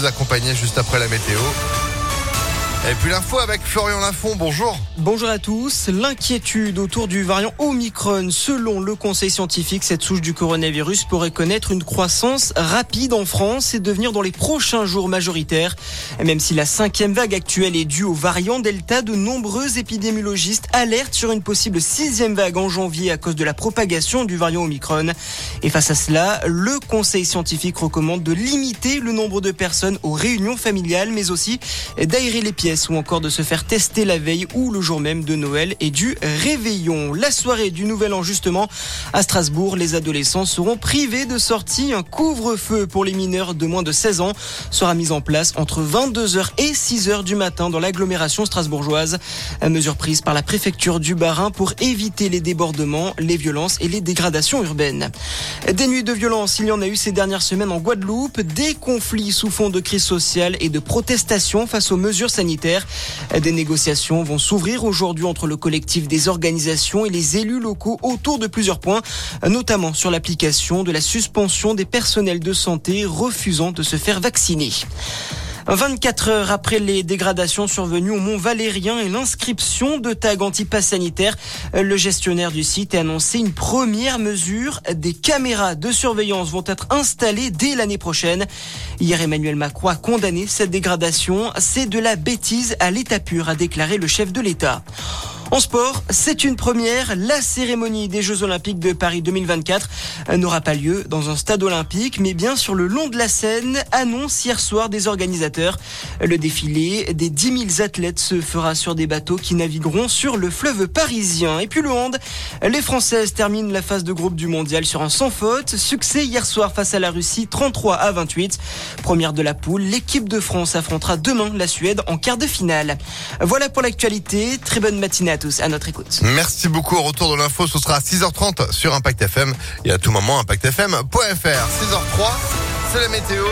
Vous accompagner juste après la météo. Et puis l'info avec Florian Lafont, bonjour. Bonjour à tous. L'inquiétude autour du variant Omicron. Selon le conseil scientifique, cette souche du coronavirus pourrait connaître une croissance rapide en France et devenir dans les prochains jours majoritaire. Même si la cinquième vague actuelle est due au variant Delta, de nombreux épidémiologistes alertent sur une possible sixième vague en janvier à cause de la propagation du variant Omicron. Et face à cela, le conseil scientifique recommande de limiter le nombre de personnes aux réunions familiales, mais aussi d'aérer les pieds ou encore de se faire tester la veille ou le jour même de Noël et du réveillon. La soirée du Nouvel An justement à Strasbourg, les adolescents seront privés de sortie. Un couvre-feu pour les mineurs de moins de 16 ans sera mis en place entre 22h et 6h du matin dans l'agglomération strasbourgeoise. Mesure prise par la préfecture du Bas-Rhin pour éviter les débordements, les violences et les dégradations urbaines. Des nuits de violence, il y en a eu ces dernières semaines en Guadeloupe, des conflits sous fond de crise sociale et de protestation face aux mesures sanitaires des négociations vont s'ouvrir aujourd'hui entre le collectif des organisations et les élus locaux autour de plusieurs points, notamment sur l'application de la suspension des personnels de santé refusant de se faire vacciner. 24 heures après les dégradations survenues au Mont Valérien et l'inscription de tags anti-pass sanitaire, le gestionnaire du site a annoncé une première mesure. Des caméras de surveillance vont être installées dès l'année prochaine. Hier, Emmanuel Macron a condamné cette dégradation. C'est de la bêtise à l'état pur, a déclaré le chef de l'État. En sport, c'est une première. La cérémonie des Jeux Olympiques de Paris 2024 n'aura pas lieu dans un stade olympique, mais bien sur le long de la Seine, annonce hier soir des organisateurs. Le défilé des 10 000 athlètes se fera sur des bateaux qui navigueront sur le fleuve parisien. Et puis le hand, les Françaises terminent la phase de groupe du mondial sur un sans faute. Succès hier soir face à la Russie, 33 à 28. Première de la poule, l'équipe de France affrontera demain la Suède en quart de finale. Voilà pour l'actualité. Très bonne matinée notre écoute. Merci beaucoup. Au retour de l'info, ce sera à 6h30 sur Impact FM et à tout moment impactfm.fr. 6h03, c'est la météo.